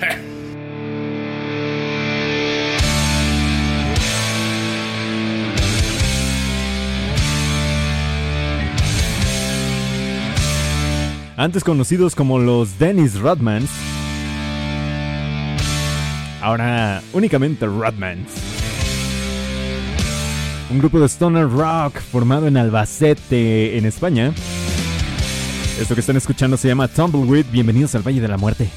Antes conocidos como los Dennis Rodmans, ahora únicamente Rodmans. Un grupo de stoner rock formado en Albacete, en España. Esto que están escuchando se llama Tumbleweed. Bienvenidos al Valle de la Muerte.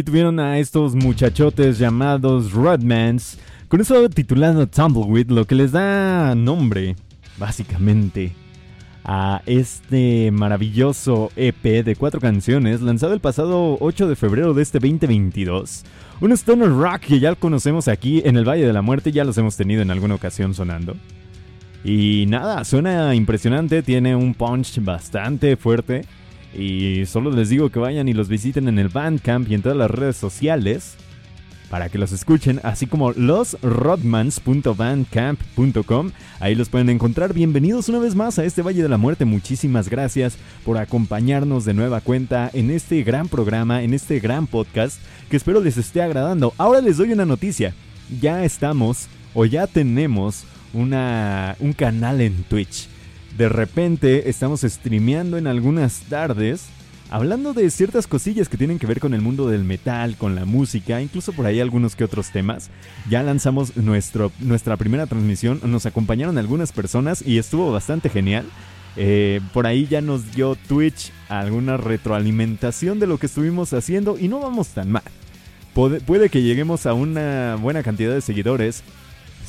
Allí tuvieron a estos muchachotes llamados Rodmans, con eso titulado Tumbleweed, lo que les da nombre, básicamente, a este maravilloso EP de cuatro canciones lanzado el pasado 8 de febrero de este 2022. Un stoner rock que ya conocemos aquí en el Valle de la Muerte, ya los hemos tenido en alguna ocasión sonando. Y nada, suena impresionante, tiene un punch bastante fuerte. Y solo les digo que vayan y los visiten en el Bandcamp y en todas las redes sociales. para que los escuchen, así como losrodmans.bandcamp.com. Ahí los pueden encontrar. Bienvenidos una vez más a este Valle de la Muerte. Muchísimas gracias por acompañarnos de nueva cuenta en este gran programa, en este gran podcast que espero les esté agradando. Ahora les doy una noticia. Ya estamos o ya tenemos una, un canal en Twitch. De repente estamos streameando en algunas tardes hablando de ciertas cosillas que tienen que ver con el mundo del metal, con la música, incluso por ahí algunos que otros temas. Ya lanzamos nuestra primera transmisión, nos acompañaron algunas personas y estuvo bastante genial. Eh, por ahí ya nos dio Twitch alguna retroalimentación de lo que estuvimos haciendo y no vamos tan mal. puede que lleguemos a una buena cantidad de seguidores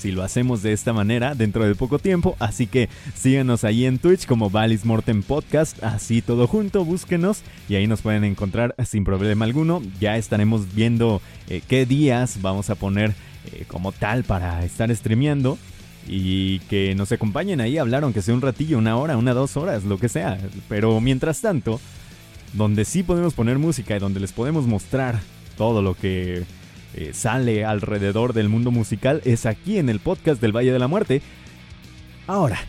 si lo hacemos de esta manera dentro de poco tiempo. Así que síganos ahí en Twitch como Valis Mortem Podcast, así todo junto, búsquenos y ahí nos pueden encontrar sin problema alguno. Ya estaremos viendo eh, qué días vamos a poner eh, como tal para estar streameando y que nos acompañen ahí hablar, aunque sea un ratillo, una hora, una, dos horas, lo que sea. Pero mientras tanto, donde sí podemos poner música y donde les podemos mostrar todo lo que eh, sale alrededor del mundo musical es aquí en el podcast del Valle de la Muerte. Ahora,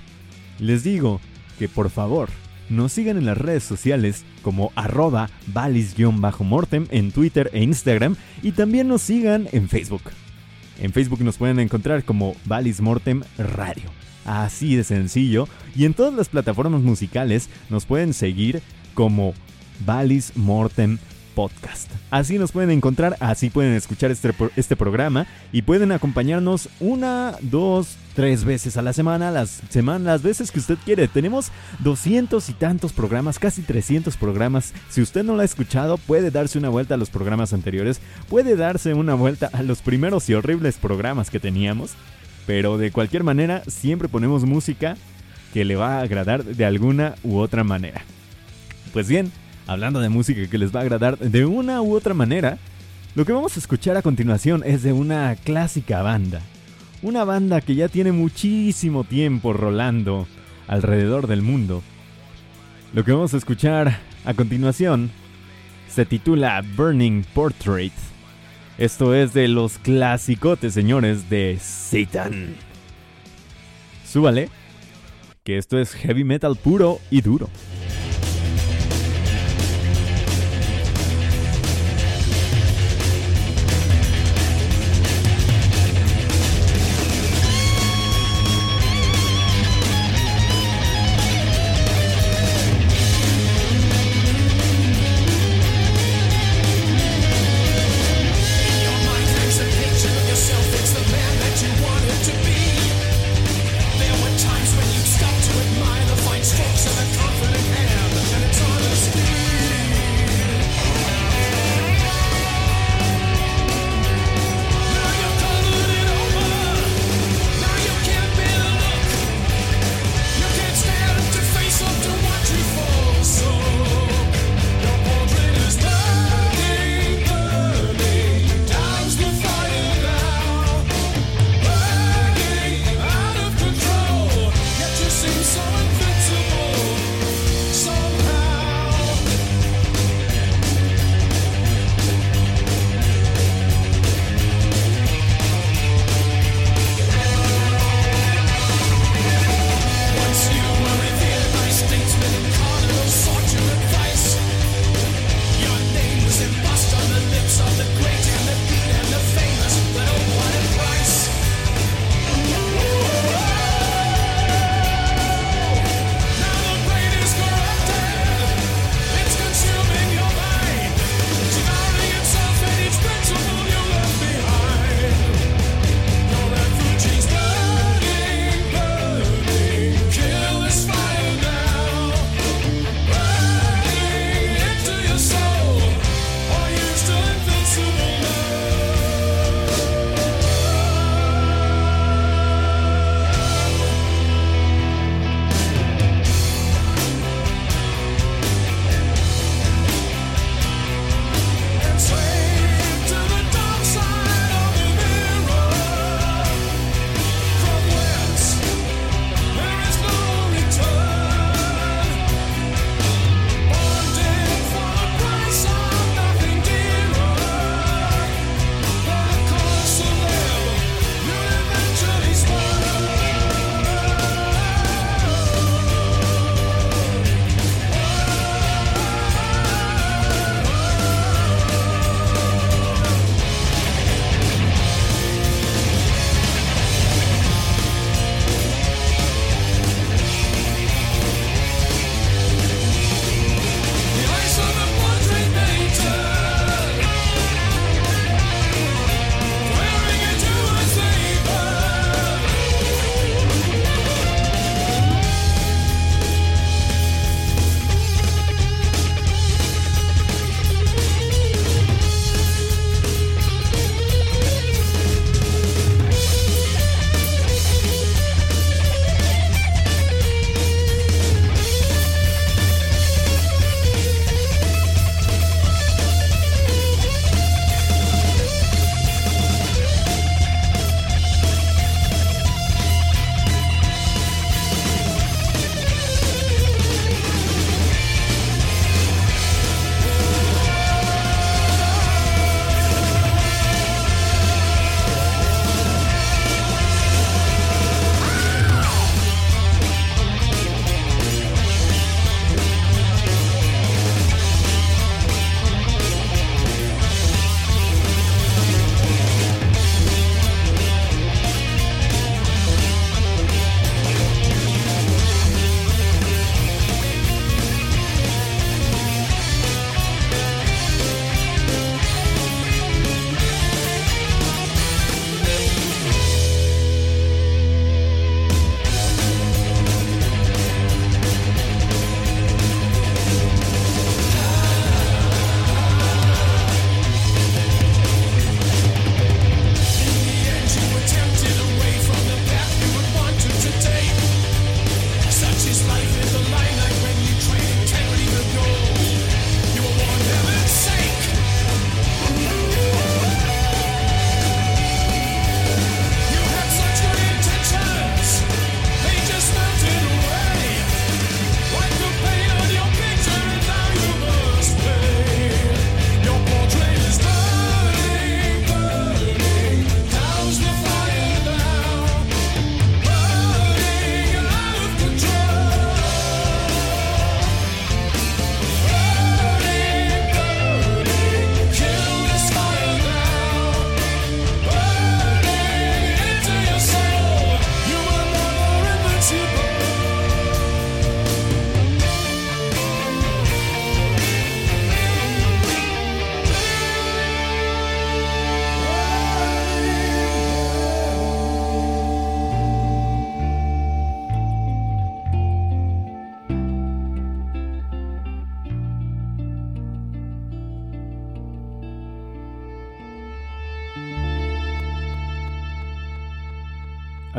les digo que por favor nos sigan en las redes sociales como arroba valis-mortem en Twitter e Instagram y también nos sigan en Facebook. En Facebook nos pueden encontrar como Valis Mortem Radio. Así de sencillo. Y en todas las plataformas musicales nos pueden seguir como Valis Mortem podcast. Así nos pueden encontrar, así pueden escuchar este, este programa y pueden acompañarnos una, dos, tres veces a la semana, las semanas, las veces que usted quiere. Tenemos doscientos y tantos programas, casi 300 programas. Si usted no lo ha escuchado, puede darse una vuelta a los programas anteriores, puede darse una vuelta a los primeros y horribles programas que teníamos. Pero de cualquier manera, siempre ponemos música que le va a agradar de alguna u otra manera. Pues bien, hablando de música que les va a agradar de una u otra manera, lo que vamos a escuchar a continuación es de una clásica banda. Una banda que ya tiene muchísimo tiempo rolando alrededor del mundo. Lo que vamos a escuchar a continuación se titula Burning Portrait. Esto es de los clasicotes, señores, de Satan. Súbale, que esto es heavy metal puro y duro.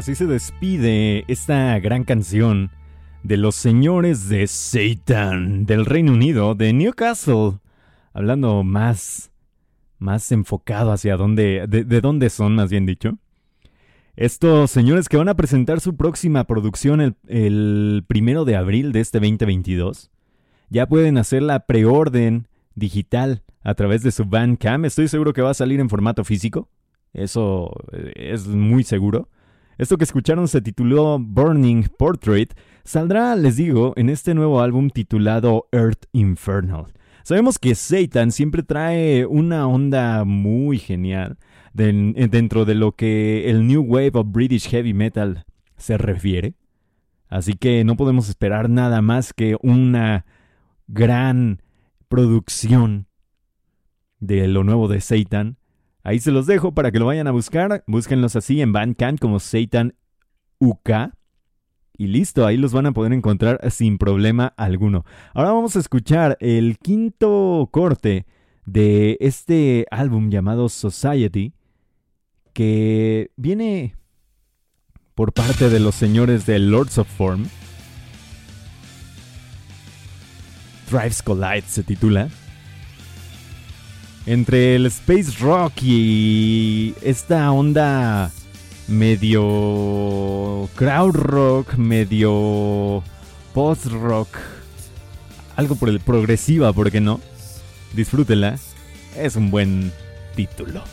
Así se despide esta gran canción de los señores de Satan del Reino Unido, de Newcastle. Hablando más, más enfocado hacia dónde, de, dónde son, más bien dicho. Estos señores que van a presentar su próxima producción el, el primero de abril de este 2022, ya pueden hacer la preorden digital a través de su Bandcamp. Estoy seguro que va a salir en formato físico. Eso eh, es muy seguro. Esto que escucharon se tituló Burning Portrait. Saldrá, les digo, en este nuevo álbum titulado Earth Infernal. Sabemos que Satan siempre trae una onda muy genial dentro de lo que el New Wave of British Heavy Metal se refiere. Así que no podemos esperar nada más que una gran producción de lo nuevo de Satan. Ahí se los dejo para que lo vayan a buscar. Búsquenlos así en Bandcamp como Satan UK. Y listo, ahí los van a poder encontrar sin problema alguno. Ahora vamos a escuchar el quinto corte de este álbum llamado Society, que viene por parte de los señores de Lords of Form. Drives Collide se titula entre el space rock y esta onda medio crowd rock, medio post rock, algo por el progresiva, ¿por qué no? Disfrútela, es un buen título.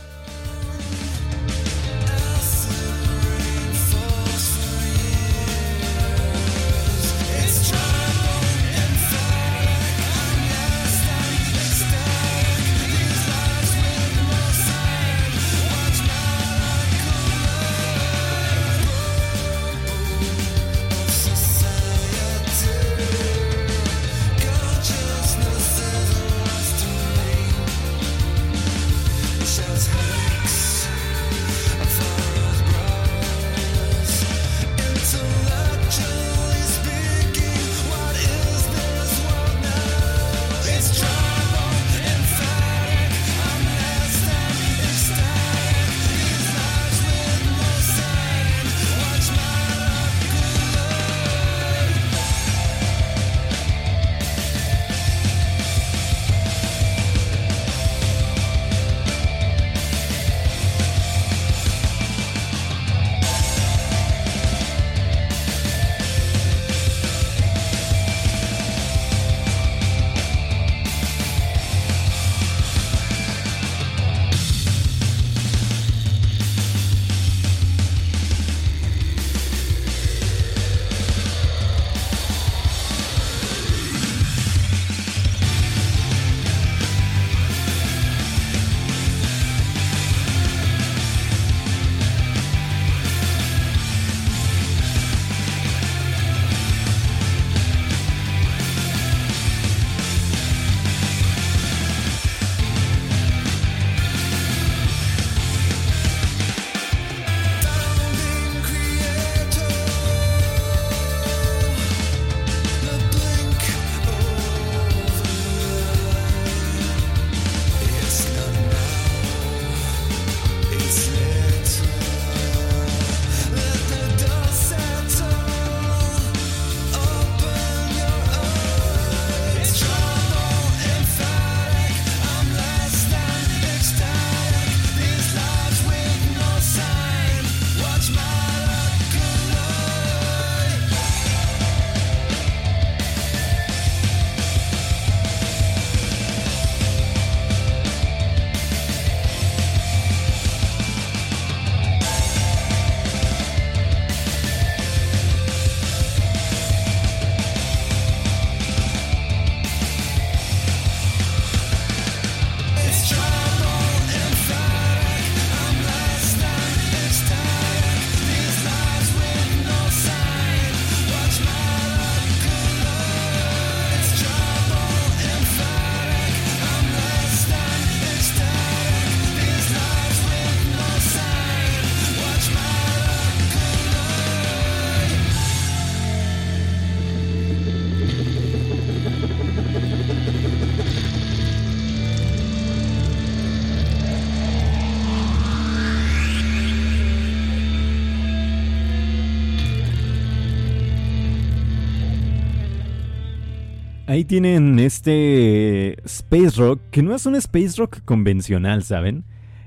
Ahí tienen este space rock, que no es un space rock convencional, ¿saben?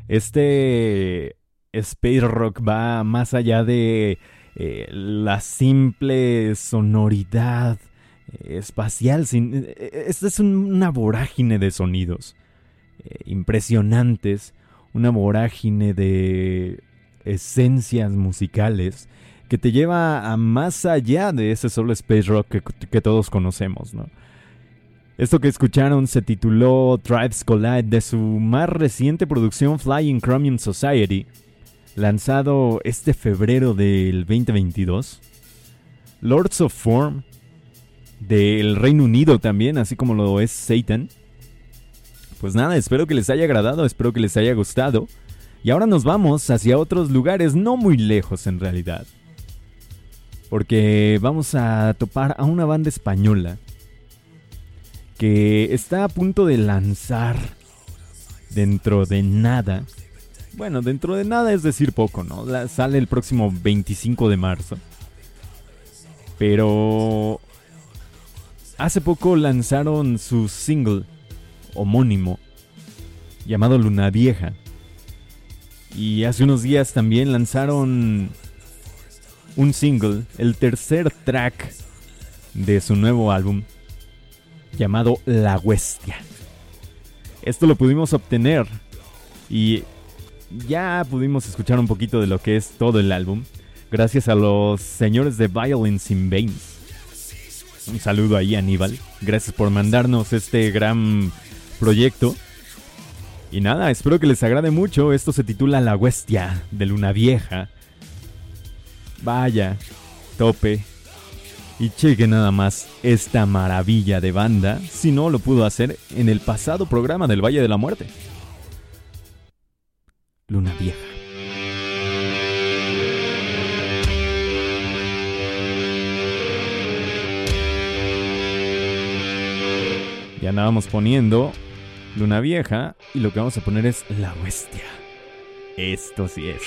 Este space rock va más allá de eh, la simple sonoridad eh, espacial. Sin, eh, esta es una vorágine de sonidos impresionantes, una vorágine de esencias musicales que te lleva a más allá de ese solo space rock que todos conocemos, ¿no? Esto que escucharon se tituló Tribes Collide de su más reciente producción Flying Chromium Society, lanzado este febrero del 2022. Lords of Form, del Reino Unido también, así como lo es Satan. Pues nada, espero que les haya agradado, espero que les haya gustado. Y ahora nos vamos hacia otros lugares no muy lejos en realidad. Porque vamos a topar a una banda española que está a punto de lanzar dentro de nada. Bueno, dentro de nada es decir poco, ¿no? sale el próximo 25 de marzo. Pero hace poco lanzaron su single homónimo llamado Luna Vieja. Y hace unos días también lanzaron un single, el tercer track de su nuevo álbum, llamado La Huestia. Esto lo pudimos obtener y ya pudimos escuchar un poquito de lo que es todo el álbum gracias a los señores de Violence in Veins. Un saludo ahí Aníbal. Gracias por mandarnos este gran proyecto. Y nada, espero que les agrade mucho. Esto se titula La Huestia de Luna Vieja. Vaya, tope, y cheque nada más esta maravilla de banda, si no lo pudo hacer en el pasado programa del Valle de la Muerte. Luna Vieja. Ya andábamos poniendo Luna Vieja y lo que vamos a poner es La Bestia. Esto sí es.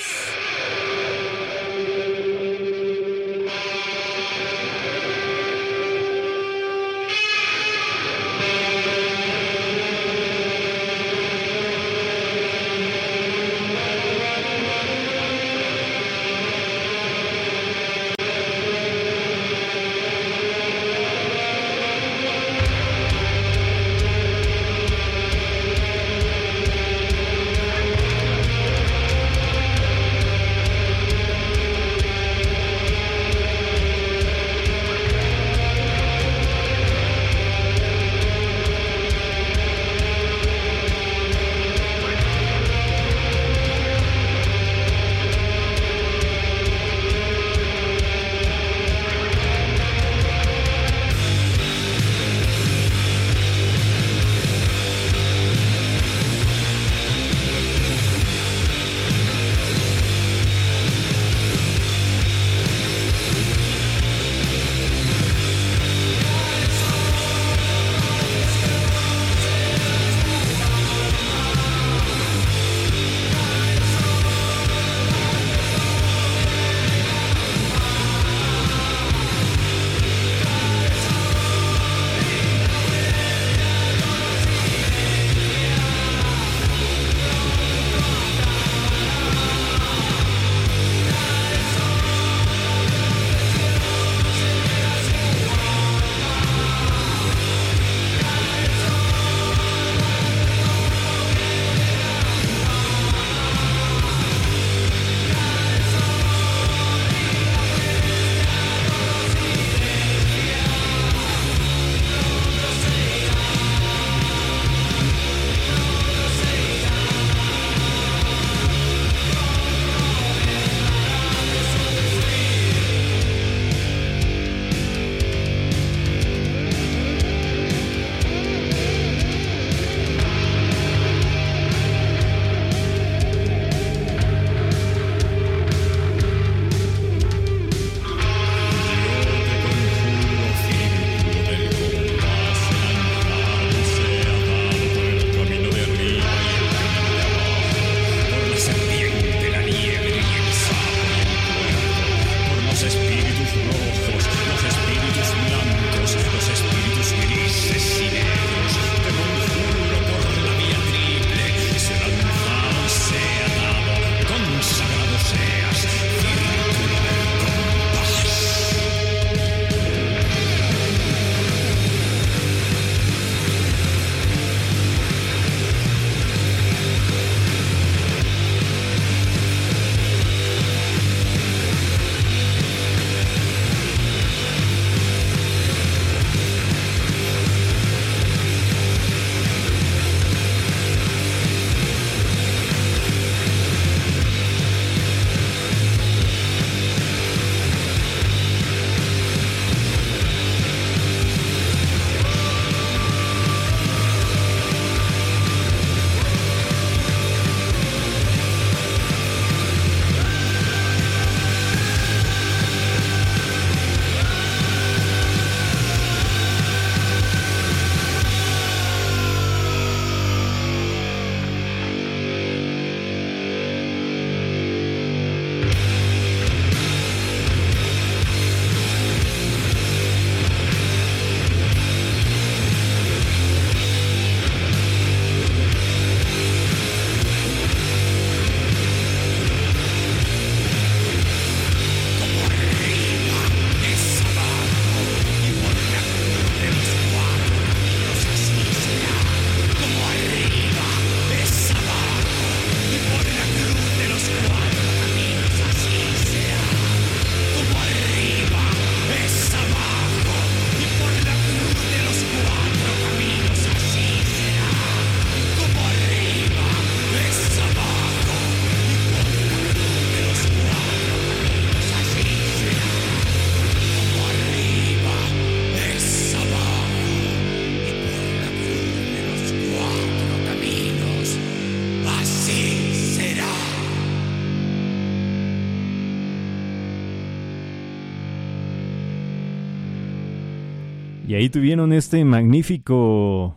Ahí tuvieron este magnífico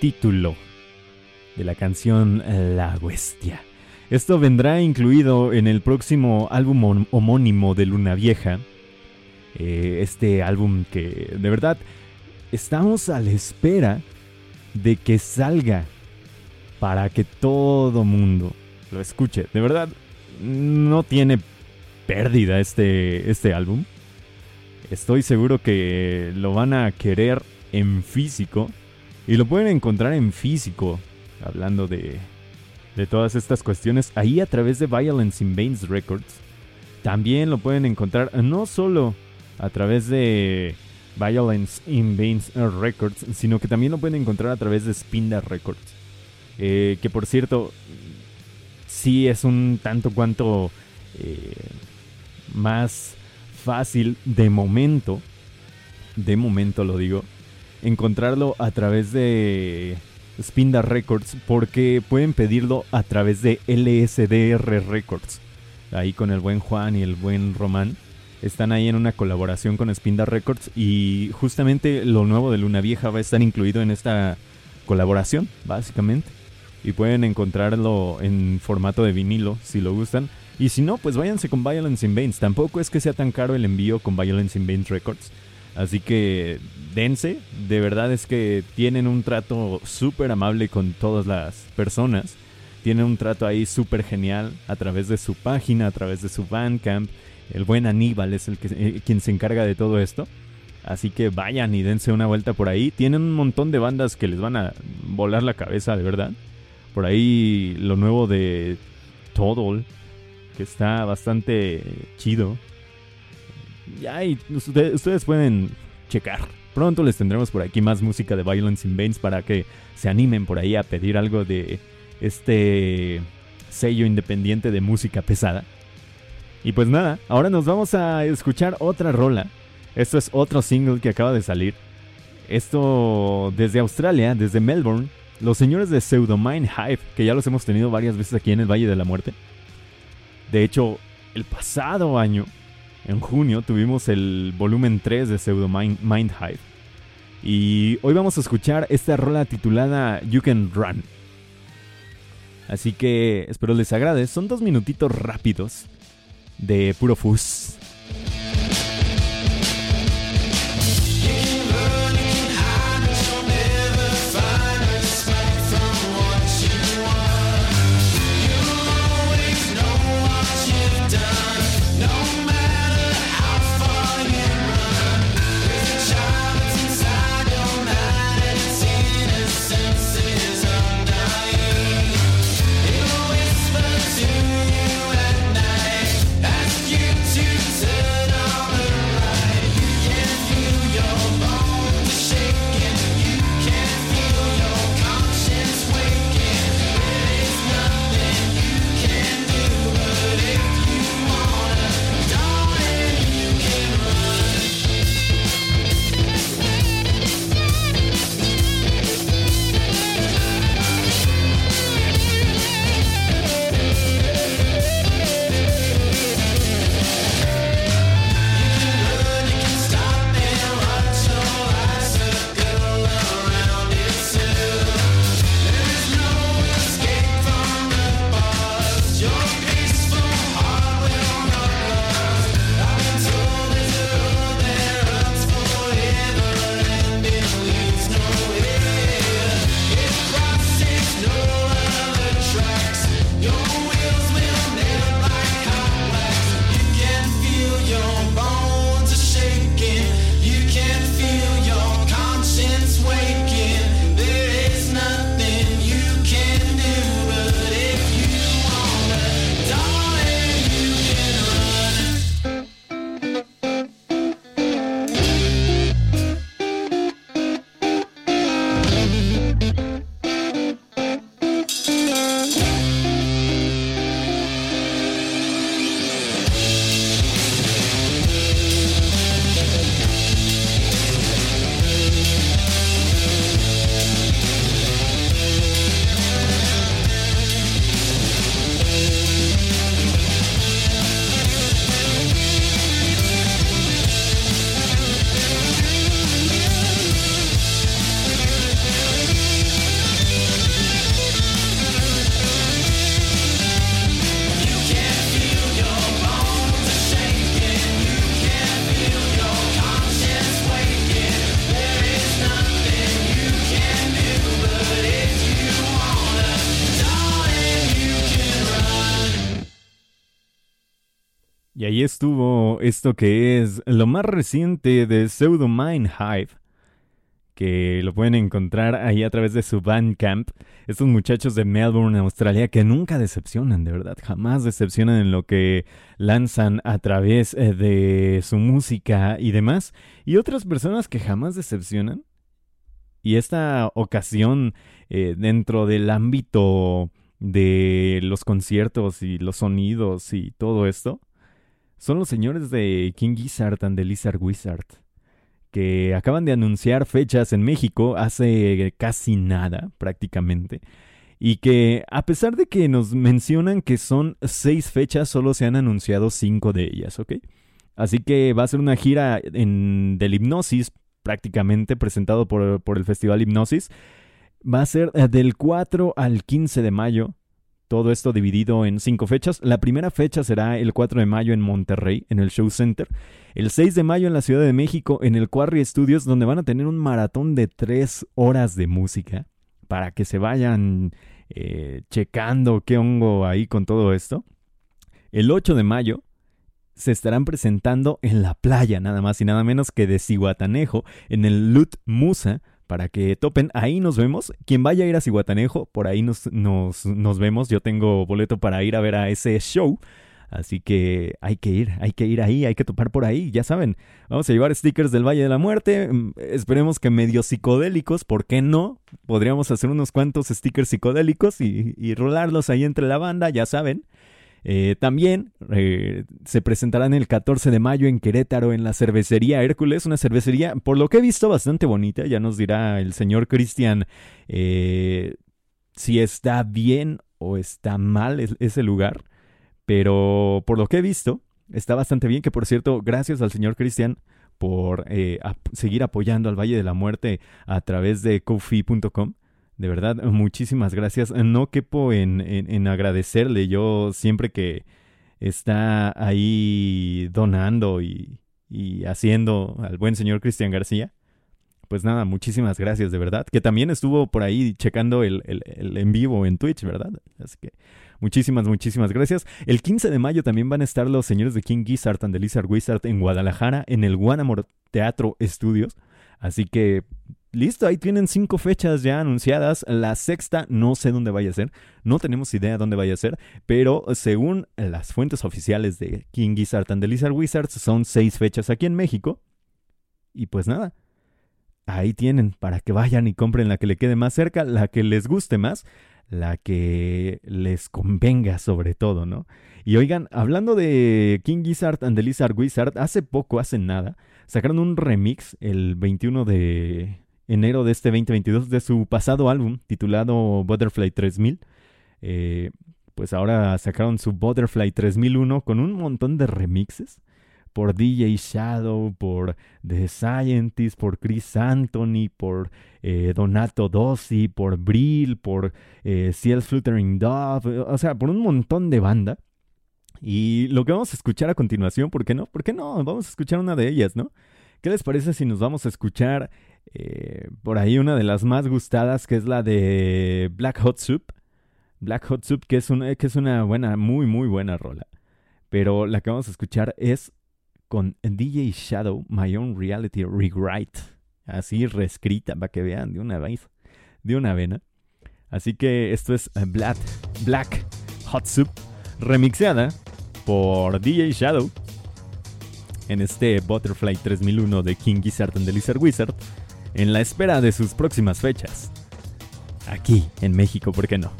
título de la canción La Bestia. Esto vendrá incluido en el próximo álbum homónimo de Luna Vieja. Eh, este álbum que de verdad estamos a la espera de que salga para que todo mundo lo escuche. De verdad, no tiene pérdida este, este álbum. Estoy seguro que lo van a querer en físico. Y lo pueden encontrar en físico. Hablando de, de todas estas cuestiones. Ahí a través de Violence in Veins Records. También lo pueden encontrar no solo a través de Violence in Veins Records. Sino que también lo pueden encontrar a través de Spinda Records. Eh, que por cierto. Sí es un tanto cuanto. Eh, más fácil de momento, de momento lo digo, encontrarlo a través de Spinda Records porque pueden pedirlo a través de LSDR Records. Ahí con el buen Juan y el buen Román. Están ahí en una colaboración con Spinda Records y justamente lo nuevo de Luna Vieja va a estar incluido en esta colaboración, básicamente. Y pueden encontrarlo en formato de vinilo si lo gustan. Y si no, pues váyanse con Violence in Veins. Tampoco es que sea tan caro el envío con Violence in Veins Records. Así que dense. De verdad es que tienen un trato súper amable con todas las personas. Tienen un trato ahí súper genial a través de su página, a través de su Bandcamp. El buen Aníbal es el que, eh, quien se encarga de todo esto. Así que vayan y dense una vuelta por ahí. Tienen un montón de bandas que les van a volar la cabeza, de verdad. Por ahí lo nuevo de Total que está bastante chido. Y ustedes, pueden checar. Pronto les tendremos por aquí más música de Violence in Veins para que se animen por ahí a pedir algo de este sello independiente de música pesada. Y pues nada, ahora nos vamos a escuchar otra rola. Esto es otro single que acaba de salir. Esto desde Australia, desde Melbourne. Los señores de Pseudomine Hive, que ya los hemos tenido varias veces aquí en el Valle de la Muerte. De hecho, el pasado año, en junio, tuvimos el volumen 3 de Pseudo Mind. Y hoy vamos a escuchar esta rola titulada You Can Run. Así que espero les agrade. Son dos minutitos rápidos de puro fuzz. Esto que es lo más reciente de Pseudo Mind Hive, que lo pueden encontrar ahí a través de su Bandcamp. Estos muchachos de Melbourne, Australia, que nunca decepcionan, de verdad, jamás decepcionan en lo que lanzan a través eh, de su música y demás. Y otras personas que jamás decepcionan. Y esta ocasión eh, dentro del ámbito de los conciertos y los sonidos y todo esto, son los señores de King Gizzard and the Lizard Wizard, que acaban de anunciar fechas en México hace casi nada, prácticamente. Y que a pesar de que nos mencionan que son seis fechas, solo se han anunciado cinco de ellas, ¿ok? Así que va a ser una gira en, del Hipnosis, prácticamente presentado por, por el Festival Hipnosis. Va a ser del 4 al 15 de mayo todo esto dividido en cinco fechas. La primera fecha será el 4 de mayo en Monterrey, en el Show Center. El 6 de mayo en la Ciudad de México, en el Quarry Studios, donde van a tener un maratón de tres horas de música para que se vayan eh, checando qué hongo ahí con todo esto. El 8 de mayo se estarán presentando en la playa, nada más y nada menos que de Cihuatanejo, en el Lut Musa, para que topen. Ahí nos vemos. Quien vaya a ir a Cihuatanejo, por ahí nos, nos, nos vemos. Yo tengo boleto para ir a ver a ese show. Así que hay que ir, hay que ir ahí, hay que topar por ahí, ya saben. Vamos a llevar stickers del Valle de la Muerte. Mm, esperemos que medio psicodélicos, ¿por qué no? Podríamos hacer unos cuantos stickers psicodélicos y, y rolarlos ahí entre la banda, ya saben. Eh, también eh, se presentarán el 14 de mayo en Querétaro en la cervecería Hércules, una cervecería, por lo que he visto, bastante bonita. Ya nos dirá el señor Cristian eh, si está bien o está mal ese lugar. Pero por lo que he visto, está bastante bien. Que por cierto, gracias al señor Cristian por seguir apoyando al Valle de la Muerte a través de kofi.com. De verdad, muchísimas gracias. No quepo en, en, agradecerle. Yo siempre que está ahí donando y, y haciendo al buen señor Cristian García, pues nada, muchísimas gracias, de verdad. Que también estuvo por ahí checando el, el, en vivo en Twitch, ¿verdad? Así que muchísimas, muchísimas gracias. El 15 de mayo también van a estar los señores de King Gizzard and the Lizard Wizard en Guadalajara, en el Guanamor Teatro Estudios. Así que Listo, ahí tienen cinco fechas ya anunciadas. La sexta no sé dónde vaya a ser, no tenemos idea dónde vaya a ser, pero según las fuentes oficiales de King Gizzard and the Lizard Wizards son seis fechas aquí en México. Y pues nada, ahí tienen para que vayan y compren la que le quede más cerca, la que les guste más, la que les convenga sobre todo, ¿no? Y oigan, hablando de King Gizzard and the Lizard Wizard, hace poco, hace nada, sacaron un remix el 21 de enero de este 2022 de su pasado álbum titulado Butterfly 3000. Eh, pues ahora sacaron su Butterfly 3001 con un montón de remixes por DJ Shadow, por The Scientist, por Chris Anthony, por eh, Donato Dossi, por Brill, por eh, Ciel Fluttering Dove, o sea, por un montón de banda. Y lo que vamos a escuchar a continuación, ¿por qué no? ¿Por qué no? Vamos a escuchar una de ellas, ¿no? ¿Qué les parece si nos vamos a escuchar eh, por ahí una de las más gustadas que es la de Black Hot Soup. Black Hot Soup que es una, que es una buena, muy muy buena rola. Pero la que vamos a escuchar es con DJ Shadow, My Own Reality Rewrite. Así reescrita para que vean de una vez, de una vena. Así que esto es eh, Black, Black Hot Soup remixeada por DJ Shadow en este Butterfly 3001 de King Gizzard and the Lizard Wizard en la espera de sus próximas fechas. Aquí, en México, ¿por qué no?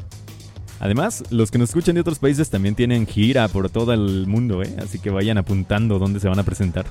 Además, los que nos escuchan de otros países también tienen gira por todo el mundo, ¿eh? así que vayan apuntando dónde se van a presentar.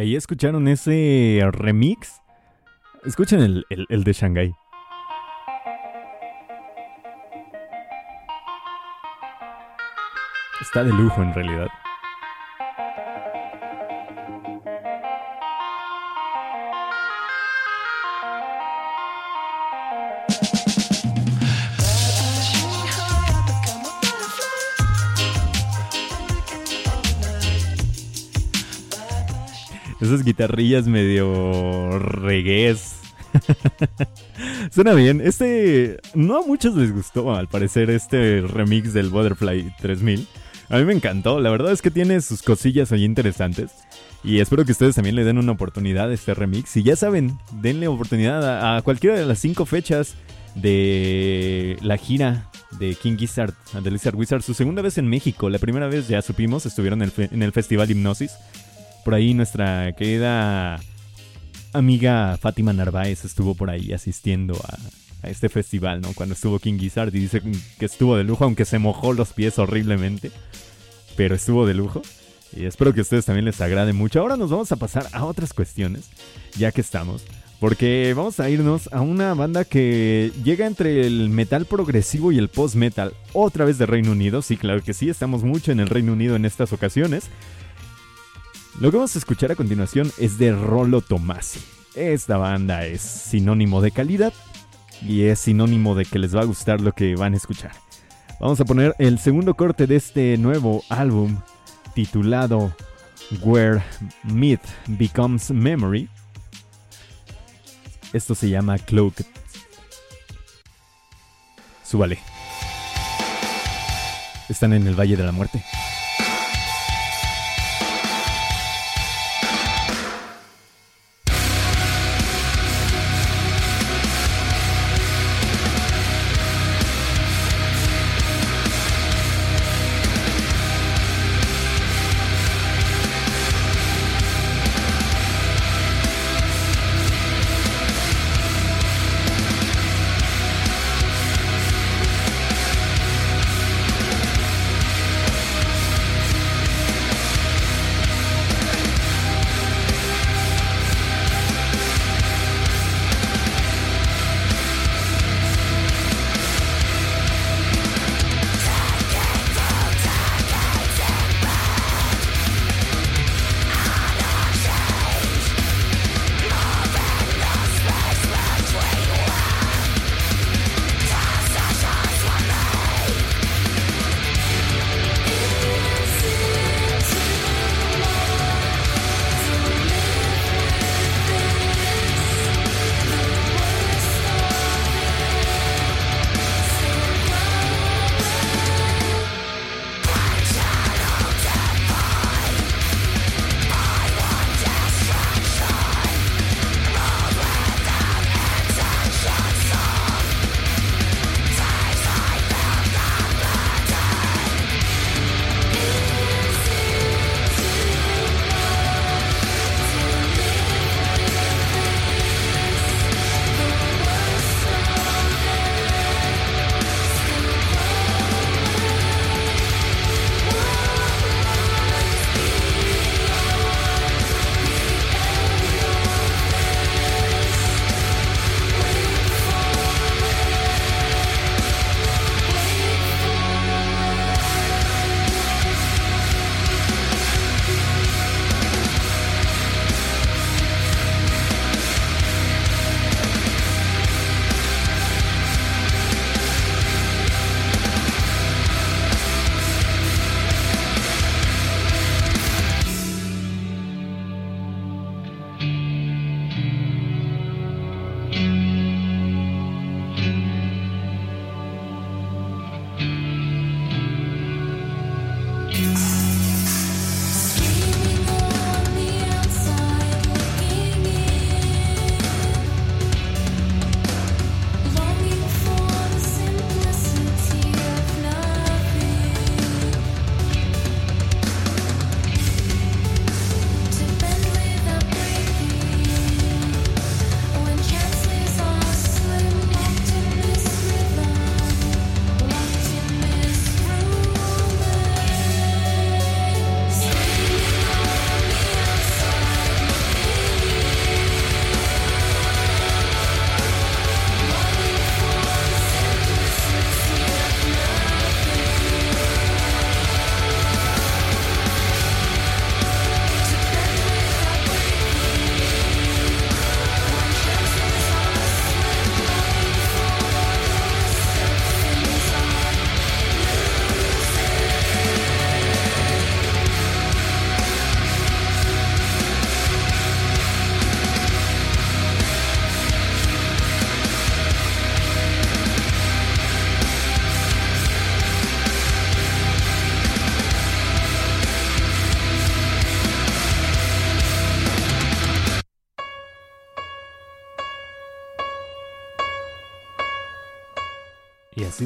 Ahí escucharon ese remix. Escuchen el, el de Shanghai. Está de lujo en realidad. Guitarrillas medio regués. Suena bien. Este. No a muchos les gustó, al parecer, este remix del Butterfly 3000. A mí me encantó. La verdad es que tiene sus cosillas ahí interesantes. Y espero que ustedes también le den una oportunidad a este remix. Y ya saben, denle oportunidad a, cualquiera de las cinco fechas de la gira de King Gizzard, de Lizard Wizard. Su segunda vez en México. La primera vez ya supimos, estuvieron en el, en el Festival Hipnosis. Por ahí nuestra querida amiga Fátima Narváez estuvo por ahí asistiendo a, este festival, ¿no? Cuando estuvo King Gizzard y dice que estuvo de lujo, aunque se mojó los pies horriblemente. Pero estuvo de lujo. Y espero que a ustedes también les agrade mucho. Ahora nos vamos a pasar a otras cuestiones, ya que estamos. Porque vamos a irnos a una banda que llega entre el metal progresivo y el post-metal, otra vez de Reino Unido. Sí, claro que sí, estamos mucho en el Reino Unido en estas ocasiones. Lo que vamos a escuchar a continuación es de Rolo Tomasi. Esta banda es sinónimo de calidad y es sinónimo de que les va a gustar lo que van a escuchar. Vamos a poner el segundo corte de este nuevo álbum titulado Where Myth Becomes Memory. Esto se llama Cloaked. Súbale. Están en el Valle de la Muerte.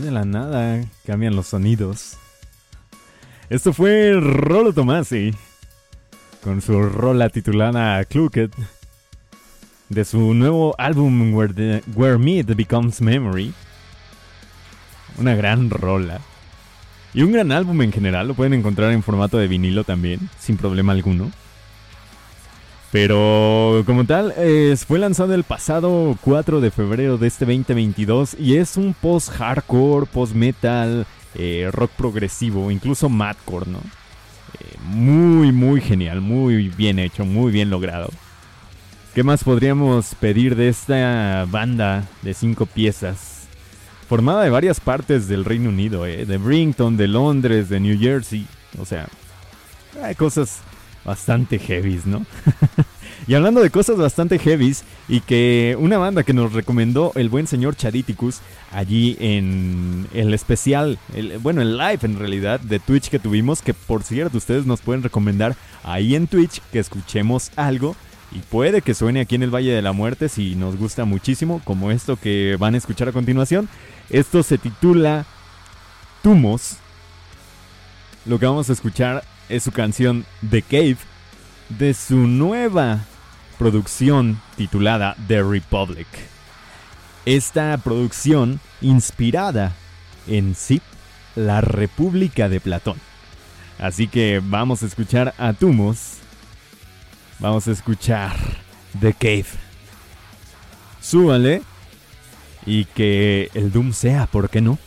De la nada cambian los sonidos. Esto fue Rolo Tomasi con su rola titulada Clucket de su nuevo álbum Where, Where Meat Becomes Memory. Una gran rola. Y un gran álbum en general, lo pueden encontrar en formato de vinilo también, sin problema alguno. Pero como tal, fue lanzado el pasado 4 de febrero de este 2022 y es un post-hardcore, post-metal, eh, rock progresivo, incluso madcore, ¿no? Eh, muy, muy genial, muy bien hecho, muy bien logrado. ¿Qué más podríamos pedir de esta banda de cinco piezas? Formada de varias partes del Reino Unido, ¿eh? de Brington, de Londres, de New Jersey. O sea, hay cosas bastante heavies, ¿no? y hablando de cosas bastante heavies y que una banda que nos recomendó el buen señor Chariticus allí en el especial, bueno, el live en realidad de Twitch que tuvimos, que por cierto ustedes nos pueden recomendar ahí en Twitch que escuchemos algo. Y puede que suene aquí en el Valle de la Muerte si nos gusta muchísimo, como esto que van a escuchar a continuación. Esto se titula Tumos. Lo que vamos a escuchar es su canción The Cave de su nueva producción titulada The Republic. Esta producción inspirada en sí, la República de Platón. Así que vamos a escuchar a Tumos. Vamos a escuchar The Cave. Súbale. Y que el Doom sea, ¿por qué no?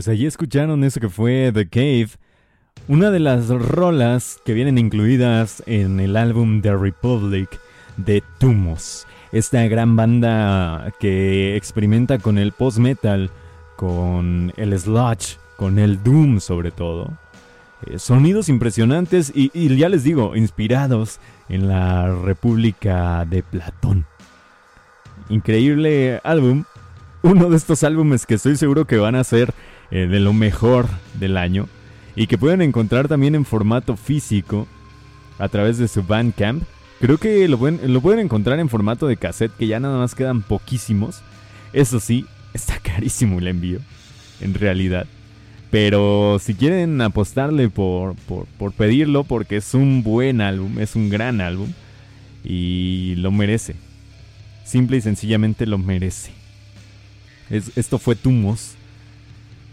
Pues allí escucharon eso que fue The Cave, una de las rolas que vienen incluidas en el álbum The Republic de Tumos, esta gran banda que experimenta con el post-metal, con el sludge, con el doom sobre todo. Eh, sonidos impresionantes y, y ya les digo, inspirados en la República de Platón. Increíble álbum, uno de estos álbumes que estoy seguro que van a ser eh, de lo mejor del año y que pueden encontrar también en formato físico a través de su Bandcamp. Creo que lo pueden, lo pueden encontrar en formato de cassette, que ya nada más quedan poquísimos. Eso sí, está carísimo el envío, en realidad. Pero si quieren apostarle por, por, por, pedirlo, porque es un buen álbum, es un gran álbum, y lo merece. Simple y sencillamente lo merece. Es, esto fue Tumos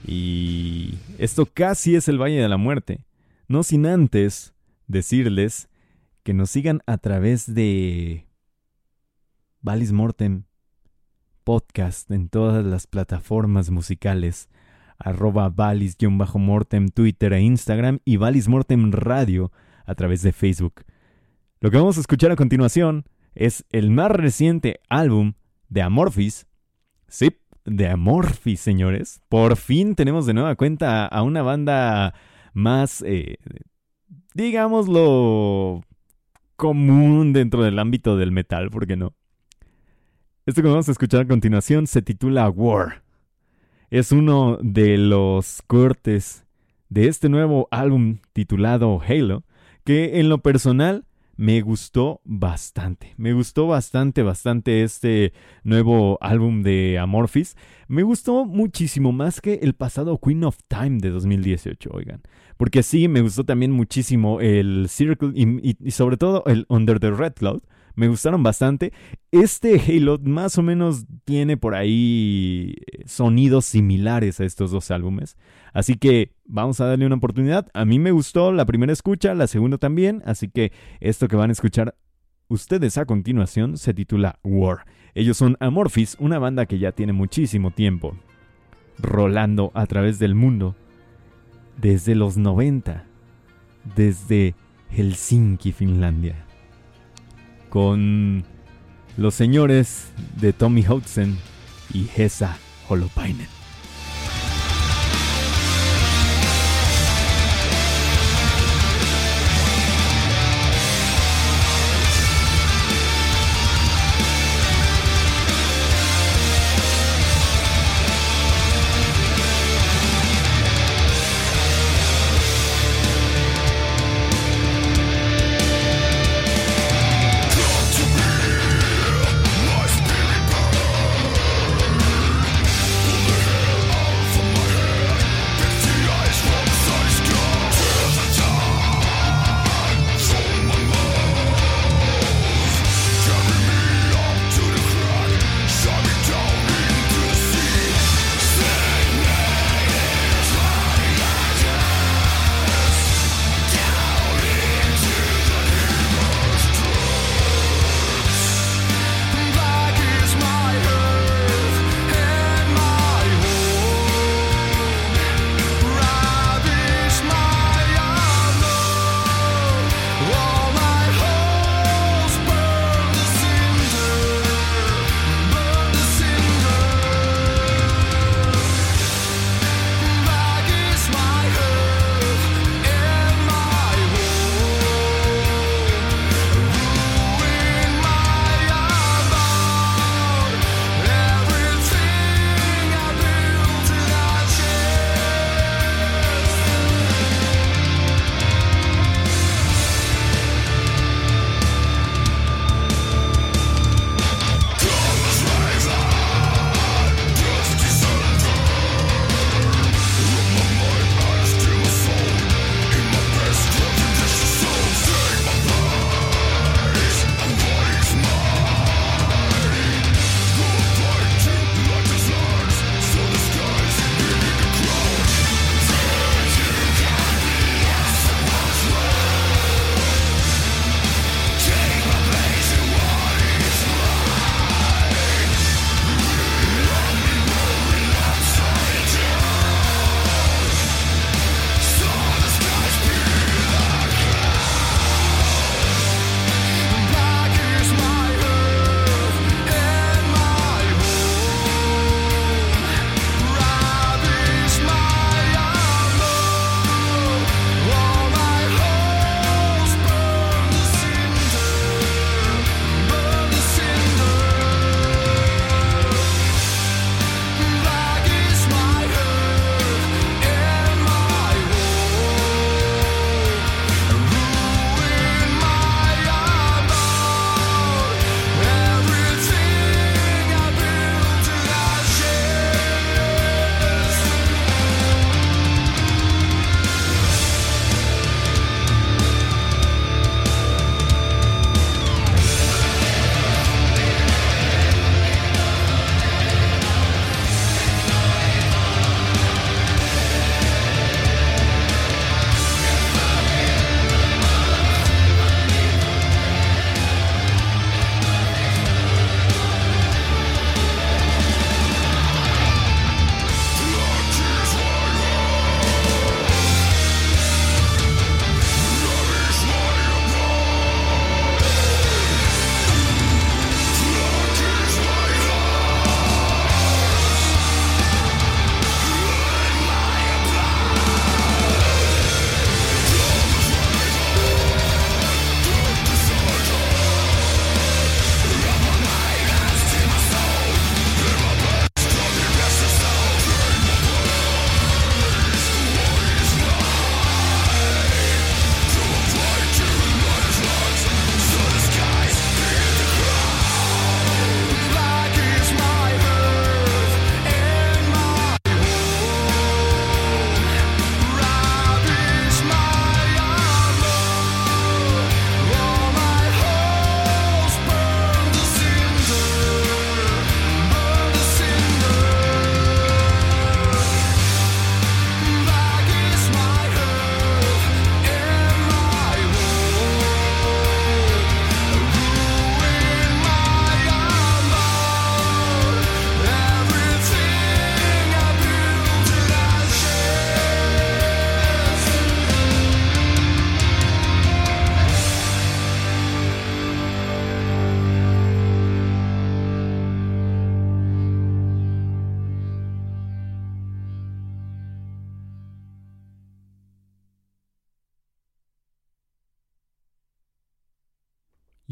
y esto casi es el Valle de la Muerte. No sin antes decirles que nos sigan a través de Valis Mortem podcast en todas las plataformas musicales arroba valis-mortem Twitter e Instagram y Valis Mortem Radio a través de Facebook. Lo que vamos a escuchar a continuación es el más reciente álbum de Amorphis. Sí, de Amorphis, señores. Por fin tenemos de nueva cuenta a una banda más, eh, digámoslo, común dentro del ámbito del metal, ¿por qué no? Esto que vamos a escuchar a continuación se titula War. Es uno de los cortes de este nuevo álbum titulado Halo, que en lo personal me gustó bastante. Me gustó bastante, bastante este nuevo álbum de Amorphis. Me gustó muchísimo más que el pasado Queen of Time de 2018, oigan. Porque sí, me gustó también muchísimo el Circle y, sobre todo el Under the Red Cloud me gustaron bastante. Este Halo más o menos tiene por ahí sonidos similares a estos dos álbumes. Así que vamos a darle una oportunidad. A mí me gustó la primera escucha, la segunda también. Así que esto que van a escuchar ustedes a continuación se titula War. Ellos son Amorphis, una banda que ya tiene muchísimo tiempo rolando a través del mundo. Desde los 90. Desde Helsinki, Finlandia con los señores de Tommy Hudson y Hesa Holopainen.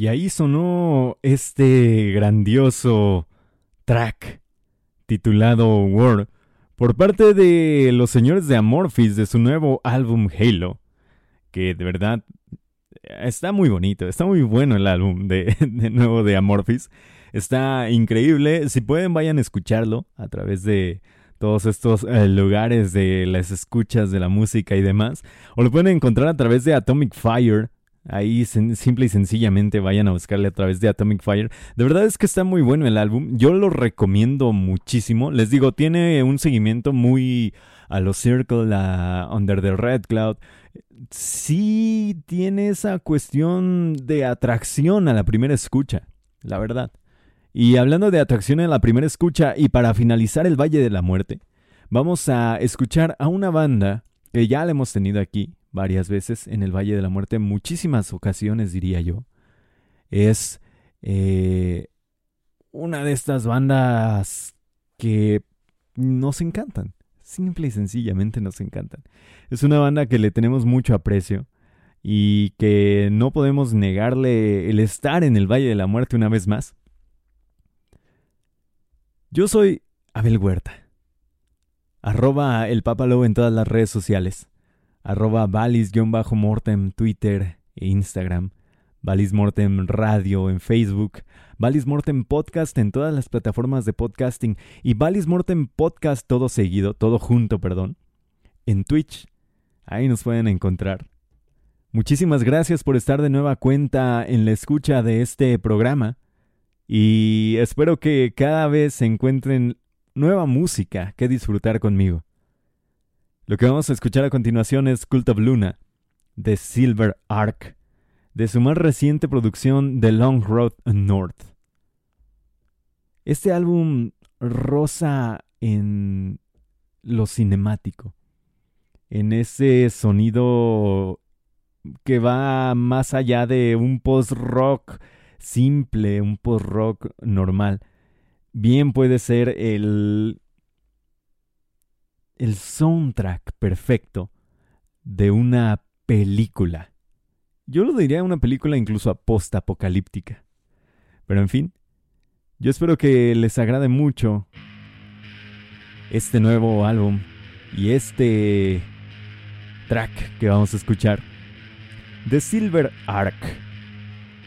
Y ahí sonó este grandioso track titulado War por parte de los señores de Amorphis de su nuevo álbum Halo, que de verdad está muy bonito, está muy bueno el álbum de, nuevo de Amorphis, está increíble, si pueden vayan a escucharlo a través de todos estos eh, lugares de las escuchas de la música y demás, o lo pueden encontrar a través de Atomic Fire, Ahí simple y sencillamente vayan a buscarle a través de Atomic Fire. De verdad es que está muy bueno el álbum. Yo lo recomiendo muchísimo. Les digo, tiene un seguimiento muy a los Circle, a Under the Red Cloud. Sí tiene esa cuestión de atracción a la primera escucha, la verdad. Y hablando de atracción a la primera escucha y para finalizar el Valle de la Muerte, vamos a escuchar a una banda que ya la hemos tenido aquí, varias veces en el Valle de la Muerte, muchísimas ocasiones diría yo. Es eh, una de estas bandas que nos encantan, simple y sencillamente nos encantan. Es una banda que le tenemos mucho aprecio y que no podemos negarle el estar en el Valle de la Muerte una vez más. Yo soy Abel Huerta, arroba el Papalo en todas las redes sociales arroba valis-mortem Twitter e Instagram, Valis Mortem Radio en Facebook, Valis Mortem Podcast en todas las plataformas de podcasting y Valis Mortem Podcast todo seguido, todo junto, perdón, en Twitch. Ahí nos pueden encontrar. Muchísimas gracias por estar de nueva cuenta en la escucha de este programa y espero que cada vez se encuentren nueva música que disfrutar conmigo. Lo que vamos a escuchar a continuación es Cult of Luna, de Silver Ark, de su más reciente producción The Long Road North. Este álbum rosa en lo cinemático, en ese sonido que va más allá de un post-rock simple, un post-rock normal. Bien puede ser el el soundtrack perfecto de una película. Yo lo diría una película incluso post-apocalíptica. Pero en fin, yo espero que les agrade mucho este nuevo álbum y este track que vamos a escuchar. The Silver Ark,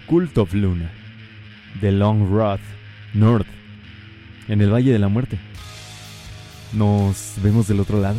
Cult of Luna, The Long Road North, en el Valle de la Muerte. Nos vemos del otro lado.